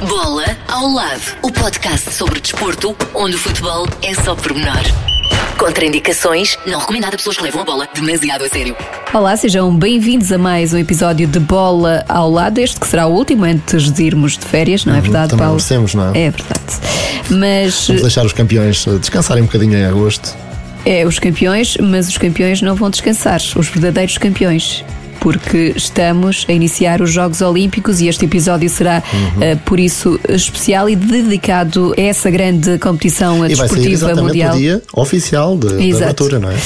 Bola ao lado, o podcast sobre desporto, onde o futebol é só pormenor. Contraindicações, não recomendado a pessoas que levam a bola demasiado a sério. Olá, sejam bem-vindos a mais um episódio de Bola ao Lado. Este que será o último antes de irmos de férias, não é verdade, Também Paulo? merecemos, não é? É verdade. Mas Vamos deixar os campeões eh, descansarem um bocadinho em agosto. é os campeões, mas os campeões não vão descansar, os verdadeiros campeões. Porque estamos a iniciar os Jogos Olímpicos e este episódio será, Uhum. eh, por isso, especial e dedicado a essa grande competição E desportiva mundial. no dia oficial de, da abertura, não é?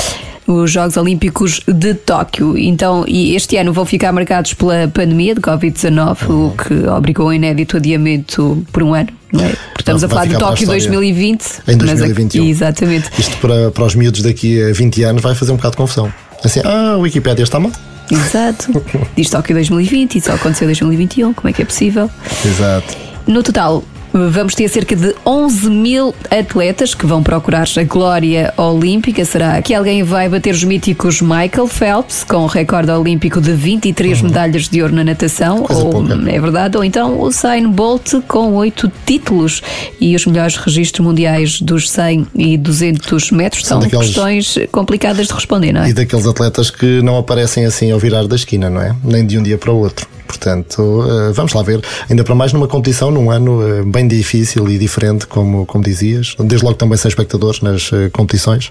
os Jogos Olímpicos de Tóquio. Então, e este ano vão ficar marcados pela pandemia de Covid-19, o que obrigou a inédito adiamento por um ano. Não é? Porque estamos a falar de Tóquio história. 2020. Em mas a- 2021. exatamente. Isto para, para os miúdos daqui a 20 anos vai fazer um bocado de confusão. Assim, ah, a Wikipédia está mal. Exato. Diz Tóquio 2020 e só aconteceu em 2021. Como é que é possível? Exato. No total, vamos ter cerca de 11 mil atletas que vão procurar a glória olímpica. Será que alguém vai bater os míticos Michael Phelps com o recorde olímpico de 23 medalhas de ouro na natação? Uhum. Ou, pouca. é verdade? Ou então o Usain Bolt com 8 títulos e os melhores registros mundiais dos 100 e 200 metros? São, São daqueles- questões complicadas de responder, não é? E daqueles atletas que não aparecem assim ao virar da esquina, não é? Nem de um dia para o outro. Portanto, eh, vamos lá ver. Ainda para mais numa competição, num ano eh, bem difícil e diferente, como, como dizias. Desde logo também sem espectadores nas eh, competições.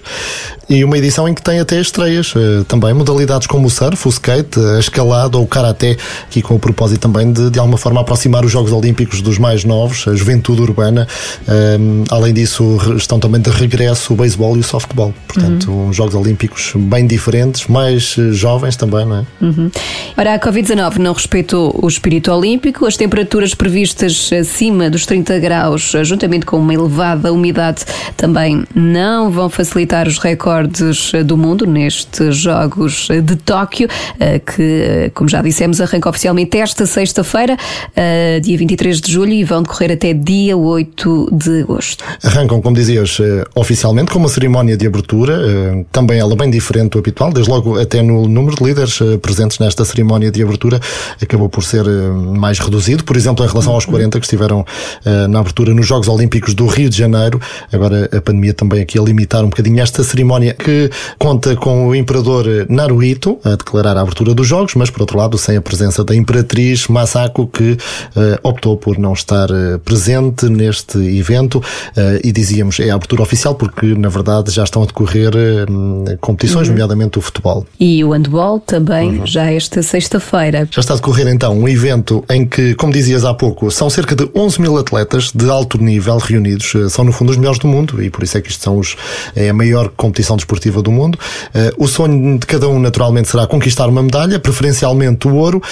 E uma edição em que tem até estreias eh, também, modalidades como o surf, o skate, a escalada ou o karaté, aqui com o propósito também de, de alguma forma, aproximar os Jogos Olímpicos dos mais novos, a juventude urbana. Um, além disso, estão também de regresso o beisebol e o softball. Portanto, uns Jogos Olímpicos bem diferentes, mais eh, jovens também, não é? Uhum. Ora, a Covid-19 não respeitou o espírito olímpico, as temperaturas previstas acima dos 30 graus, juntamente com uma elevada umidade, também não vão facilitar os recordes do mundo nestes Jogos de Tóquio, eh, que, como já dissemos, arranca oficialmente esta sexta-feira, eh, dia 23 de julho, e vão decorrer até dia 8 de agosto. Arrancam, como dizias, eh, oficialmente com uma cerimónia de abertura, eh, também ela bem diferente do habitual, desde logo até no número de líderes eh, presentes nesta cerimónia de abertura acabou por ser eh, mais reduzido, por exemplo, em relação aos 40 que estiveram eh, na abertura nos Jogos Olímpicos do Rio de Janeiro. Agora a pandemia também aqui a limitar um bocadinho esta cerimónia que conta com o imperador eh, Naruhito a declarar a abertura dos Jogos, mas por outro lado sem a presença da imperatriz Masako que eh, optou por não estar eh, presente neste evento eh, e dizíamos é a abertura oficial porque na verdade já estão a decorrer eh, competições, nomeadamente o futebol. E o handball também, já esta sexta-feira. Já está a decorrer então um evento em que, como dizias há pouco, são cerca de 11 mil atletas de alto nível reunidos. Eh, São, no fundo, os melhores do mundo e por isso é que isto são os, é a maior competição desportiva do mundo. Eh, O sonho de cada um, naturalmente, será conquistar uma medalha, preferencialmente o ouro,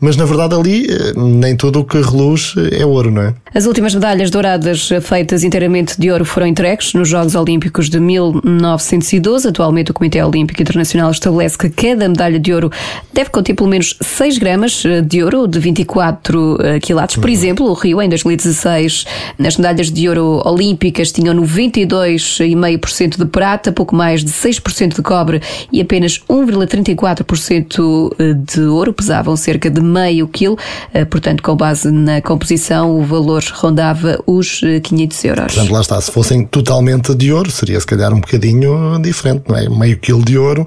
mas na verdade ali eh, nem tudo o que reluz é ouro, não é? As últimas medalhas douradas feitas inteiramente de ouro foram entregues nos Jogos Olímpicos de 1912. Atualmente, o Comitê Olímpico Internacional estabelece que cada medalha de ouro deve conter pelo menos 6 gramas eh, de ouro de 24 eh, quilates. Por exemplo, o Rio, em 2016, nas medalhas de ouro olímpicas, tinham 92,5% de prata, pouco mais de 6% de cobre e apenas 1,34% de ouro. Pesavam cerca de meio quilo. Eh, Portanto, com base na composição, o valor rondava os eh, 500 euros. Portanto, lá está, se fossem totalmente de ouro, seria se calhar um bocadinho diferente, não é? Meio quilo de ouro.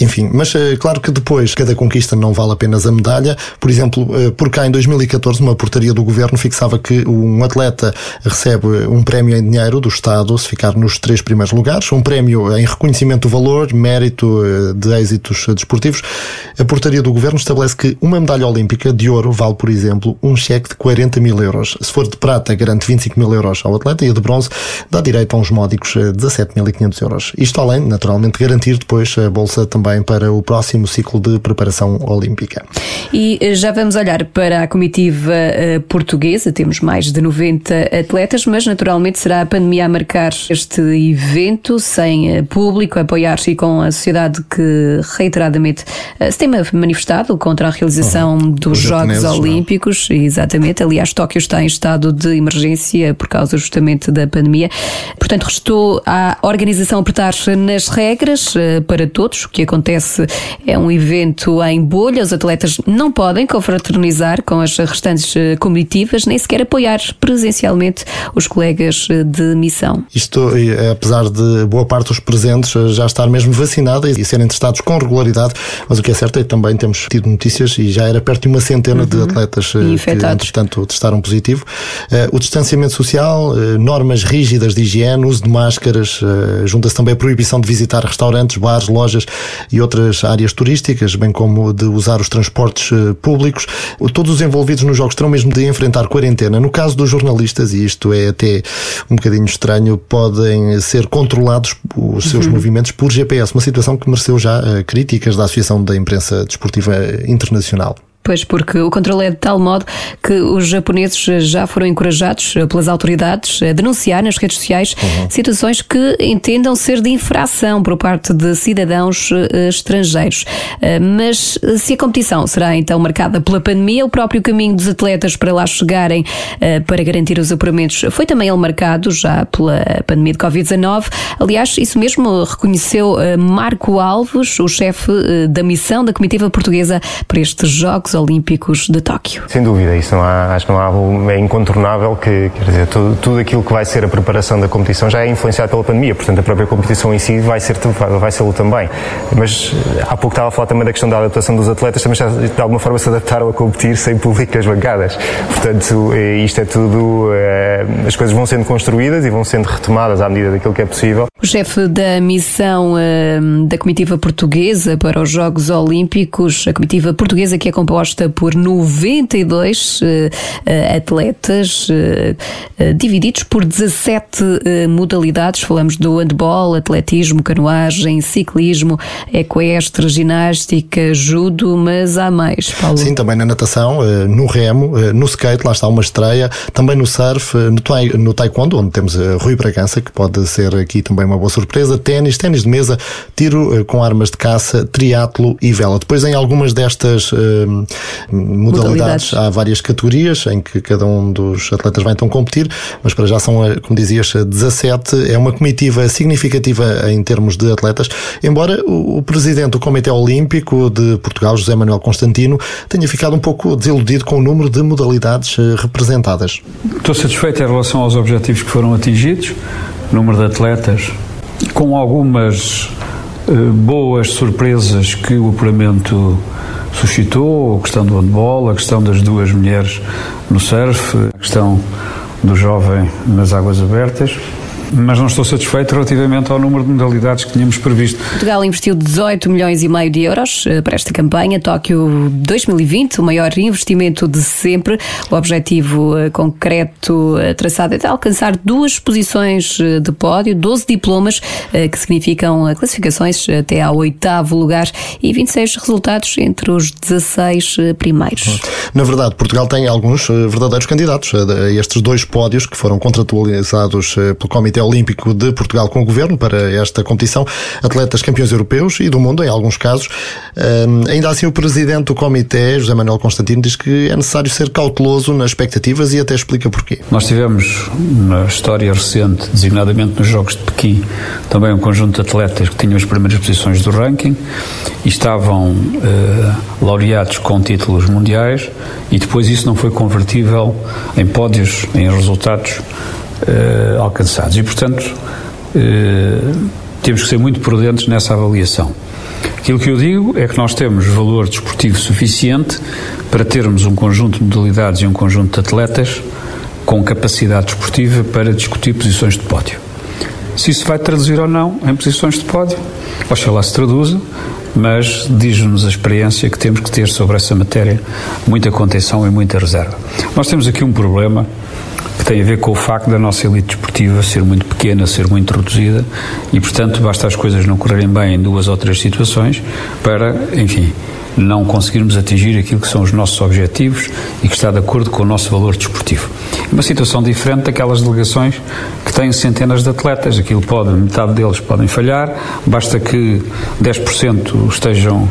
Enfim, mas eh, claro que depois cada conquista não vale apenas a medalha. Por exemplo, eh, por cá em 2014, uma portaria do governo fixava que um atleta recebe um prémio em dinheiro do Estado se ficar nos três primeiros lugares, um prémio em reconhecimento do valor, mérito eh, de êxitos desportivos. A portaria do governo estabelece que uma medalha olímpica de ouro vale, por exemplo, um cheque de 40 mil euros. Se for de prata, garante 25 mil euros ao atleta e a de bronze dá direito a uns módicos eh, 17.500 euros. Isto além, naturalmente, garantir depois a bolsa também para o próximo ciclo de preparação olímpica. E eh, já vamos olhar para a comitiva eh, portuguesa. Temos mais de 90 atletas, mas naturalmente será a pandemia a marcar este evento sem eh, público, apoiar-se e com a sociedade que reiteradamente se tem manifestado contra a realização dos Os Jogos japoneses, não é? Olímpicos. Exatamente. Aliás, Tóquio está em estado de emergência por causa justamente da pandemia. Portanto, restou à organização apertar nas regras para todos, o que acontece acontece é um evento em bolha, os atletas não podem confraternizar com as restantes eh, comitivas, nem sequer apoiar presencialmente os colegas eh, de missão. Isto, apesar de boa parte dos presentes já estar mesmo vacinada e serem testados com regularidade, mas o que é certo é que também temos tido notícias e já era perto de uma centena uhum. de atletas que, entretanto, testaram positivo. O distanciamento social, normas rígidas de higiene, uso de máscaras, junta-se também a proibição de visitar restaurantes, bares, lojas e outras áreas turísticas, bem como de usar os transportes eh, públicos. Todos os envolvidos nos jogos terão mesmo de enfrentar quarentena. No caso dos jornalistas, e isto é até um bocadinho estranho, podem ser controlados os seus uhum. movimentos por GPS, uma situação que mereceu já eh, críticas da Associação da Imprensa Desportiva Internacional. Pois, porque o controle é de tal modo que os japoneses já foram encorajados pelas autoridades a denunciar nas redes sociais uhum. situações que entendam ser de infração por parte de cidadãos uh, estrangeiros. Uh, mas se a competição será então marcada pela pandemia, o próprio caminho dos atletas para lá chegarem para garantir os apuramentos foi também ele marcado já pela pandemia de Covid-19. Aliás, isso mesmo reconheceu Marco Alves, o chefe da missão da comitiva portuguesa para estes Jogos Olímpicos de Tóquio. Sem dúvida, isso não há, acho que não há, é incontornável que, quer dizer, tudo, tudo aquilo que vai ser a preparação da competição já é influenciado pela pandemia, portanto a própria competição em si vai ser vai ser também. Mas eh, há pouco estava a falar também da questão da adaptação dos atletas, também já de alguma forma se adaptaram a competir sem público as bancadas. Portanto, eh, isto é tudo, eh, as coisas vão sendo construídas e vão sendo retomadas à medida daquilo que é possível. O chefe da missão da comitiva portuguesa para os Jogos Olímpicos, a comitiva portuguesa que é composta por 92 uh, uh, atletas, uh, divididos por 17 modalidades. Falamos do handball, atletismo, canoagem, ciclismo, equestre, ginástica, judo, mas há mais, Paulo. Sim, também na natação, no remo, no skate, lá está uma estreia, também no surf, no taekwondo, onde temos Rui Bragança, que pode ser aqui também uma boa surpresa, ténis, ténis de mesa, tiro com armas de caça, triatlo e vela. Depois em algumas destas modalidades. modalidades. Há várias categorias em que cada um dos atletas vai então competir, mas para já são, eh, como dizias, 17. É uma comitiva significativa em termos de atletas, embora o presidente do Comitê Olímpico de Portugal, José Manuel Constantino, tenha ficado um pouco desiludido com o número de modalidades eh, representadas. Estou satisfeito em relação aos objetivos que foram atingidos, número de atletas, com algumas eh, boas surpresas que o apuramento suscitou, a questão do handball, a questão das duas mulheres no surf, a questão do jovem nas águas abertas mas não estou satisfeito relativamente ao número de modalidades que tínhamos previsto. Portugal investiu 18 milhões e meio de euros eh, para esta campanha. Tóquio 2020, o maior investimento de sempre. O objetivo eh, concreto eh, traçado é de alcançar duas posições de pódio, 12 diplomas, que significam classificações até ao oitavo lugar e 26 resultados entre os 16 primeiros. Na verdade, Portugal tem alguns verdadeiros candidatos a estes dois pódios que foram contratualizados pelo Comitê Olímpico de Portugal com o Governo para esta competição, atletas campeões europeus e do mundo, em alguns casos. Um, ainda assim, o Presidente do Comitê, José Manuel Constantino, diz que é necessário ser cauteloso nas expectativas e até explica porquê. Nós tivemos, na história recente, designadamente nos Jogos de Pequim, também um conjunto de atletas que tinham as primeiras posições do ranking e estavam uh, laureados com títulos mundiais e depois isso não foi convertível em pódios, em resultados uh, alcançados. E, portanto, uh, temos que ser muito prudentes nessa avaliação. Aquilo que eu digo é que nós temos valor desportivo suficiente para termos um conjunto de modalidades e um conjunto de atletas com capacidade desportiva para discutir posições de pódio. Se isso vai traduzir ou não em posições de pódio, oxalá se traduza, mas diz-nos a experiência que temos que ter sobre essa matéria muita contenção e muita reserva. Nós temos aqui um problema que tem a ver com o facto da nossa elite desportiva ser muito pequena, ser muito reduzida e, portanto, basta as coisas não correrem bem em duas ou três situações para, enfim, não conseguirmos atingir aquilo que são os nossos objetivos e que está de acordo com o nosso valor desportivo. Uma situação diferente daquelas delegações que têm centenas de atletas, aquilo pode, metade deles podem falhar, basta que 10% estejam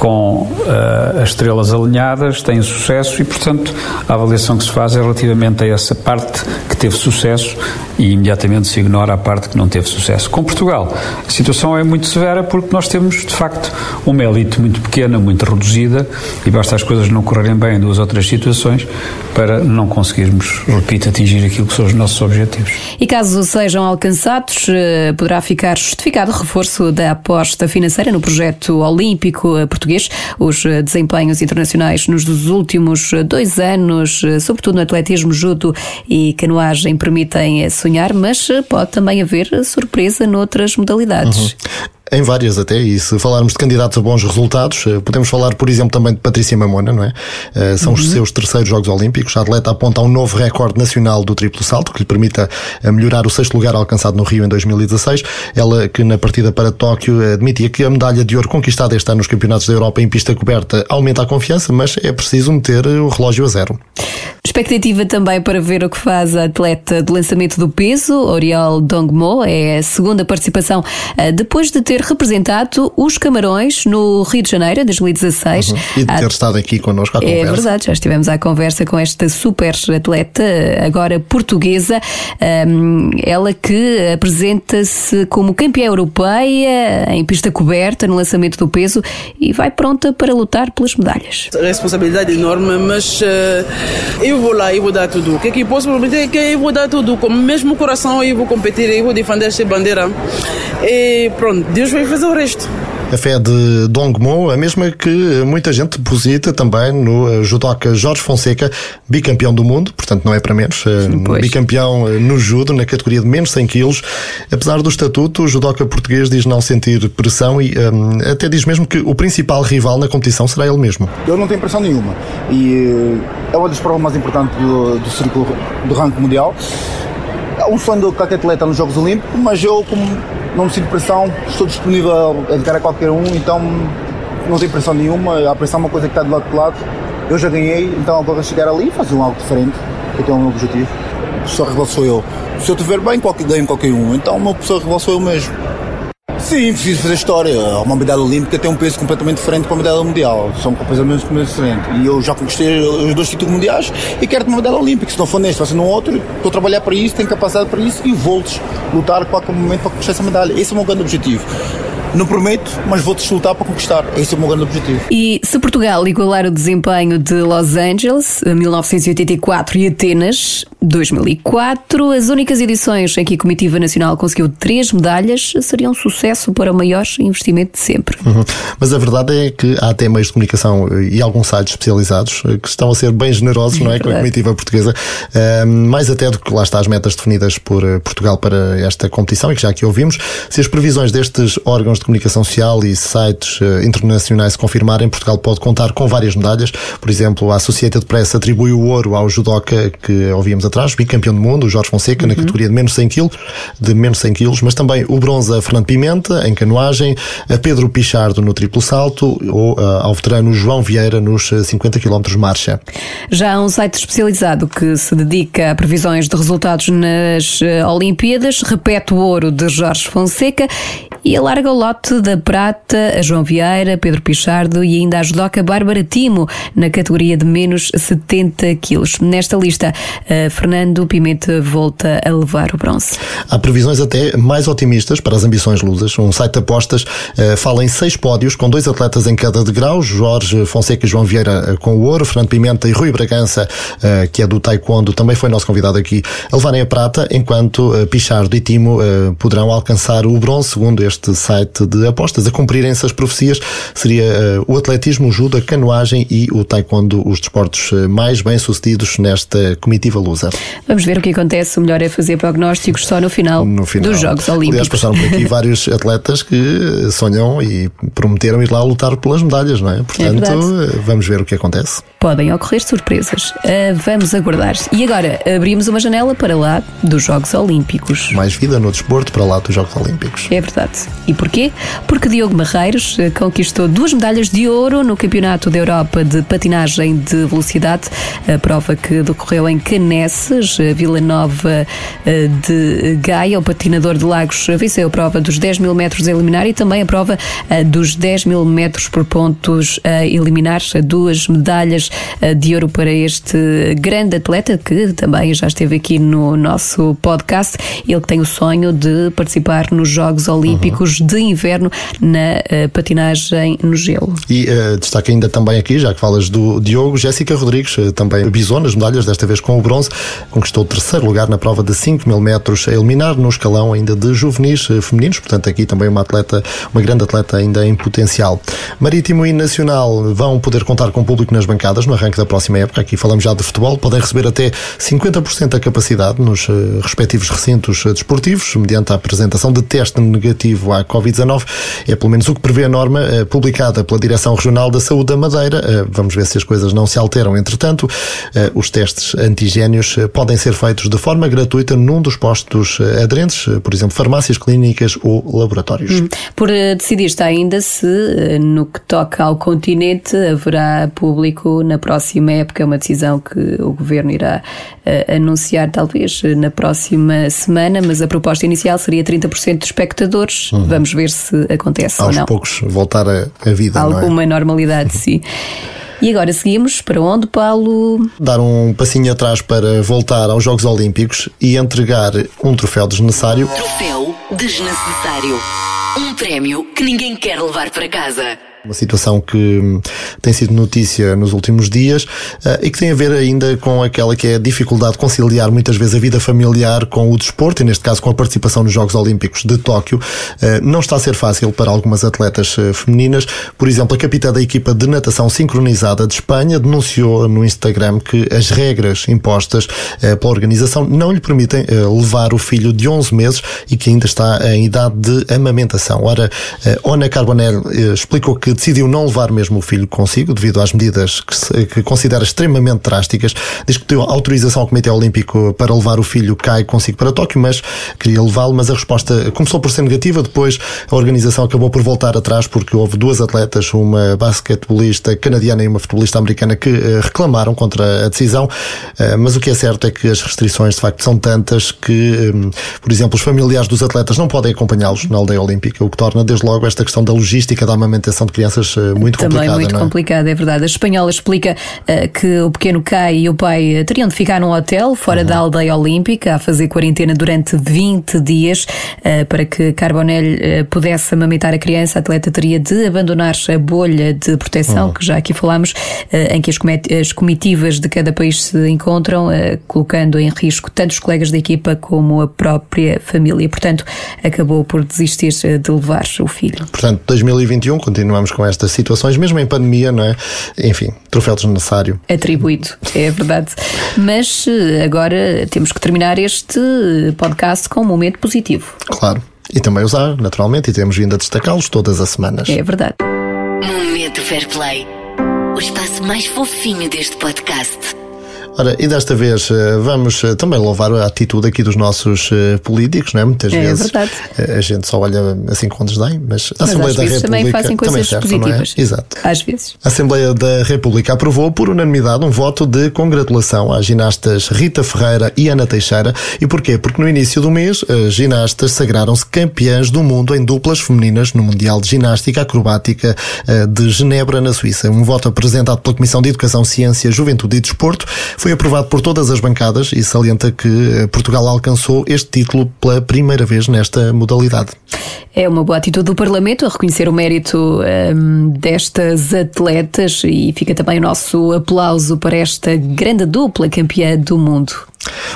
com uh, as estrelas alinhadas, têm sucesso e, portanto, a avaliação que se faz é relativamente a essa parte que teve sucesso e imediatamente se ignora a parte que não teve sucesso. Com Portugal, a situação é muito severa porque nós temos, de facto, uma elite muito pequena, muito reduzida e basta as coisas não correrem bem em duas ou três situações para não conseguirmos, repito, atingir aquilo que são os nossos objetivos. E caso sejam alcançados, eh, poderá ficar justificado o reforço da aposta financeira no projeto olímpico português. Os desempenhos internacionais nos últimos dois anos, sobretudo no atletismo, judo e canoagem, permitem sonhar, mas pode também haver surpresa noutras modalidades. Uhum. Em várias até, e se falarmos de candidatos a bons resultados, eh, podemos falar, por exemplo, também de Patrícia Mamona, não é? Eh, são uhum. os seus terceiros Jogos Olímpicos. A atleta aponta um novo recorde nacional do triplo salto, que lhe permita eh, melhorar o sexto lugar alcançado no Rio em 2016. Ela que na partida para Tóquio admitia que a medalha de ouro conquistada este ano nos Campeonatos da Europa em pista coberta aumenta a confiança, mas é preciso meter o relógio a zero. Expectativa também para ver o que faz a atleta do lançamento do peso, Oriol Dongmo. É a segunda participação depois de ter ter representado os Camarões no Rio de Janeiro, em 2016. Uhum. E de ter ah, estado aqui connosco à é conversa. É verdade, já estivemos à conversa com esta super atleta, agora portuguesa, ela que apresenta-se como campeã europeia em pista coberta no lançamento do peso e vai pronta para lutar pelas medalhas. Responsabilidade enorme, mas uh, eu vou lá, eu vou dar tudo. O que é que posso prometer? É que eu vou dar tudo, com o mesmo coração eu vou competir, eu vou defender esta bandeira. E pronto, Deus depois fazer o resto. A fé de Dongmo, a mesma que muita gente deposita também no eh, judoca Jorge Fonseca, bicampeão do mundo, portanto não é para menos, eh, pois. bicampeão eh, no judo, na categoria de menos 100 quilos. Apesar do estatuto, o judoca português diz não sentir pressão e um, até diz mesmo que o principal rival na competição será ele mesmo. Eu não tenho pressão nenhuma e é uma das provas mais importantes do, do círculo do ranking mundial. É um sonho de qualquer atleta nos Jogos Olímpicos, mas eu, como não me sinto pressão, estou disponível a encarar qualquer um, então não tenho pressão nenhuma. A pressão é uma coisa que está de lado de lado. Eu já ganhei, então agora chegar ali e fazer um algo diferente, que eu tenho um objetivo. O professor rival sou eu. Se eu estiver bem, qualquer, ganho qualquer um. Então o meu professor rival sou eu mesmo. Sim, preciso fazer história. Uma medalha olímpica tem um peso completamente diferente para a medalha mundial. São completamente diferentes. E eu já conquistei os dois títulos mundiais e quero uma medalha olímpica. Se não for neste, vai ser num outro. Estou a trabalhar para isso, tenho capacidade para isso e voltes lutar a qualquer momento para conquistar essa medalha. Esse é o meu grande objetivo. Não prometo, mas vou-te lutar para conquistar. Esse é o meu grande objetivo. E se Portugal igualar o desempenho de Los Angeles, 1984 e Atenas, 2004, as únicas edições em que a Comitiva Nacional conseguiu três medalhas seriam um sucesso para o maior investimento de sempre. Uhum. Mas a verdade é que há até meios de comunicação e alguns sites especializados que estão a ser bem generosos, não é? Com a Comitiva Portuguesa, mais até do que lá está as metas definidas por eh, Portugal para esta competição e que já aqui ouvimos. Se as previsões destes órgãos de comunicação social e sites uh, internacionais se confirmarem, Portugal pode contar com várias medalhas. Por exemplo, a Associated Press atribui o ouro ao judoca que ouvíamos atrás, bicampeão do mundo, o Jorge Fonseca, uhum. na categoria de menos 100 kg, de menos 100 kg, mas também o bronze a Fernando Pimenta, em canoagem, a Pedro Pichardo no triplo salto ou uh, ao veterano João Vieira nos 50 eh, km marcha. Já há um site especializado que se dedica a previsões de resultados nas Olimpíadas, repete o ouro de Jorge Fonseca e alarga o lote da prata a João Vieira, Pedro Pichardo e ainda a judoca Bárbara Timo na categoria de menos 70 quilos. Nesta lista, Fernando Pimenta volta a levar o bronze. Há previsões até mais otimistas para as ambições lusas. Um site de apostas uh, fala em seis pódios com dois atletas em cada degrau, Jorge Fonseca e João Vieira uh, com o ouro, Fernando Pimenta e Rui Bragança, que é do Taekwondo, também foi nosso convidado aqui, a levarem a prata, enquanto Pichardo e Timo poderão alcançar o bronze, segundo este site de apostas. A cumprirem-se as profecias seria uh, o atletismo, o judo, a canoagem e o taekwondo os desportos uh, mais bem-sucedidos nesta comitiva lusa. Vamos ver o que acontece. O melhor é fazer prognósticos só no final, no final. dos Jogos Olímpicos. Aliás, passaram por aqui vários atletas que sonham e prometeram ir lá lutar pelas medalhas, não é? Portanto, é vamos ver o que acontece. Podem ocorrer surpresas. Uh, vamos aguardar. E agora, abrimos uma janela para lá dos Jogos Olímpicos. Mais vida no desporto para lá dos Jogos Olímpicos. É verdade. E porquê? Porque Diogo Marreiros eh, conquistou duas medalhas de ouro no Campeonato da Europa de Patinagem de Velocidade, a prova que decorreu em Caneces, Vila Nova eh, de Gaia. O patinador de Lagos venceu a prova dos 10 mil metros a eliminar e também a prova eh, dos 10 mil metros por pontos a eliminar. Duas medalhas de ouro para este grande atleta que também já esteve aqui no nosso podcast. Ele que tem o sonho de participar nos Jogos Olímpicos uhum. de Inverno na uh, patinagem no gelo. E uh, destaca ainda também aqui, já que falas do Diogo, Jéssica Rodrigues, uh, também bisou nas medalhas, desta vez com o bronze, conquistou o terceiro lugar na prova de 5 mil metros a eliminar no escalão ainda de juvenis femininos, portanto aqui também uma atleta, uma grande atleta ainda em potencial. Marítimo e Nacional vão poder contar com o público nas bancadas no arranque da próxima época, aqui falamos já de futebol, podem receber até 50% da capacidade nos respectivos recintos desportivos, mediante a apresentação de teste negativo à Covid-19. É pelo menos o que prevê a norma eh, publicada pela Direção Regional da Saúde da Madeira. Eh, vamos ver se as coisas não se alteram. Entretanto, eh, os testes antigénios podem ser feitos de forma gratuita num dos postos aderentes, por exemplo, farmácias, clínicas ou laboratórios. Hum. Por decidir está ainda se, no que toca ao continente, haverá público na próxima época. É uma decisão que o Governo irá anunciar talvez na próxima semana, mas a proposta inicial seria 30% de espectadores. Uhum. Vamos ver se acontece Aos ou não. poucos voltar a, a vida. É? Alguma é? normalidade, sim. E agora seguimos para onde, Paulo? Dar um passinho atrás para voltar aos Jogos Olímpicos e entregar um troféu desnecessário. Troféu desnecessário. Um prémio que ninguém quer levar para casa. Uma situação que hum, tem sido notícia nos últimos dias uh, e que tem a ver ainda com aquela que é a dificuldade de conciliar muitas vezes a vida familiar com o desporto, e neste caso com a participação nos Jogos Olímpicos de Tóquio. Uh, não está a ser fácil para algumas atletas uh, femininas. Por exemplo, a capitã da equipa de natação sincronizada de Espanha denunciou no Instagram que as regras impostas pela organização não lhe permitem levar o filho de 11 meses e que ainda está em idade de amamentação. Ora, Ona Carbonell explicou que que decidiu não levar mesmo o filho consigo, devido às medidas que, se, que considera extremamente drásticas. Diz que deu autorização ao Comitê Olímpico para levar o filho Kai consigo para Tóquio, mas queria levá-lo, mas a resposta começou por ser negativa. Depois a organização acabou por voltar atrás porque houve duas atletas, uma basquetebolista canadiana e uma futebolista americana, que uh, reclamaram contra a decisão. Uh, mas o que é certo é que as restrições de facto são tantas que, um, por exemplo, os familiares dos atletas não podem acompanhá-los na aldeia olímpica, o que torna desde logo esta questão da logística da amamentação de crianças eh, muito Também complicada. muito é? complicada, é verdade. A espanhola explica uh, que o pequeno Kai e o pai eh, teriam de ficar num hotel fora uhum. da aldeia olímpica a fazer quarentena durante 20 dias uh, para que Carbonell uh, pudesse amamentar a criança. A atleta teria de abandonar a bolha de proteção, uhum. que já aqui falámos, em que as, as, comitivas de cada país se encontram, colocando em risco tanto os colegas da equipa como a própria família. Portanto, acabou por desistir de levar o filho. Portanto, 2021 continuamos com estas situações, mesmo em pandemia, não é? Enfim, troféu desnecessário. Atribuído, é verdade. Mas eh, agora temos que terminar este podcast com um momento positivo. Claro. E também usar, naturalmente, e temos vindo a destacá-los todas as semanas. É verdade. Momento Fair Play. O espaço mais fofinho deste podcast. Ora, e desta vez eh, vamos eh, também louvar a atitude aqui dos nossos eh, políticos, não é? Muitas é, vezes a gente só olha assim com desdém, mas a mas Assembleia da República também fazem coisas também positivas. É? Exato. Às vezes. A Assembleia da República aprovou por unanimidade um voto de congratulação às ginastas Rita Ferreira e Ana Teixeira. E porquê? Porque no início do mês as ginastas sagraram-se campeãs do mundo em duplas femininas no Mundial de Ginástica Acrobática de Genebra, na Suíça. Um voto apresentado pela Comissão de Educação, Ciência, Juventude e Desporto foi aprovado por todas as bancadas e salienta que eh, Portugal alcançou este título pela primeira vez nesta modalidade. É uma boa atitude do Parlamento a reconhecer o mérito um, ehm, destas atletas e fica também o nosso aplauso para esta grande dupla campeã do mundo.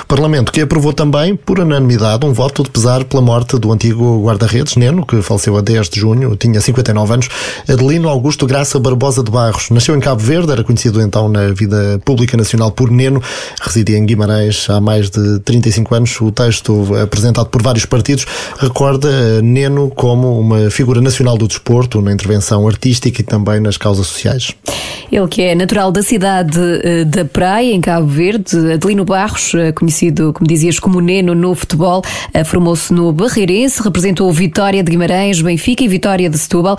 Parlamento que aprovou também, por unanimidade, um voto de pesar pela morte do antigo guarda-redes, Neno, que faleceu a 10 de junho, tinha 59 anos, Adelino Augusto Graça Barbosa de Barros. Nasceu em Cabo Verde, era conhecido então na vida pública nacional por Neno, residia em Guimarães há mais de 35 anos. O texto, apresentado por vários partidos, recorda Neno como uma figura nacional do desporto, na intervenção artística e também nas causas sociais. Ele que é natural da cidade eh, da Praia, em Cabo Verde, Adelino Barros, conhecido conhecido, como dizias, como Neno no futebol. Uh, Formou-se no Barreirense, representou Vitória de Guimarães, Benfica e Vitória de Setúbal,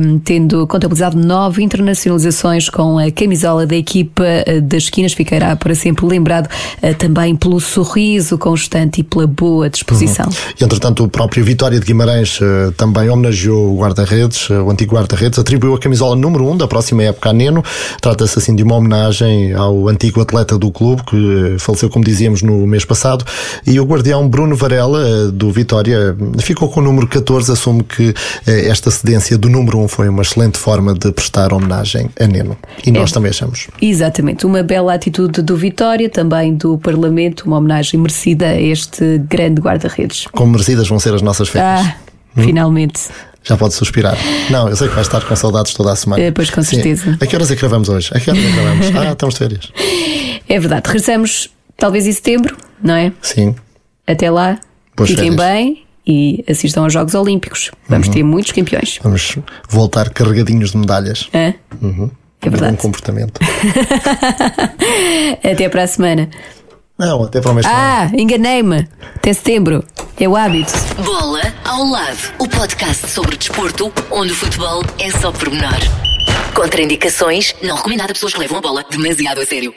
um, tendo contabilizado nove internacionalizações com a camisola da equipa das esquinas. Ficará para sempre lembrado também pelo sorriso constante e pela boa disposição. Uhum. E, entretanto, o próprio Vitória de Guimarães também homenageou o guarda-redes, o antigo guarda-redes, atribuiu a camisola número um da próxima época a Neno. Trata-se assim de uma homenagem ao antigo atleta do clube que faleceu, como dizíamos, no mês passado. E o guardião Bruno Varela, do Vitória, ficou com o número 14. Assume que eh, esta cedência do número 1 foi uma excelente forma de prestar homenagem a Neno. E nós é, também achamos. Exatamente. Uma bela atitude do Vitória, também do Parlamento, uma homenagem merecida a este grande guarda-redes. Como merecidas vão ser as nossas férias. Ah, hum? finalmente. Já pode suspirar. Não, eu sei que vai estar com saudades toda a semana. É, pois, com certeza. Sim. A que horas é que gravamos hoje? A que horas é que gravamos? Ah, estamos de férias. É verdade. Regressamos talvez em setembro, não é? Sim. Até lá. Boas Fiquem férias. bem e assistam aos Jogos Olímpicos. Vamos uhum. ter muitos campeões. Vamos voltar carregadinhos de medalhas. É? Uhum. É verdade. Bom comportamento. Até para a semana. Não, até para o mês Ah, enganei-me. Até setembro. É o hábito. Bola ao lado. O podcast sobre desporto, onde o futebol é só pormenor. Contraindicações, não recomendado a pessoas que levam a bola demasiado a sério.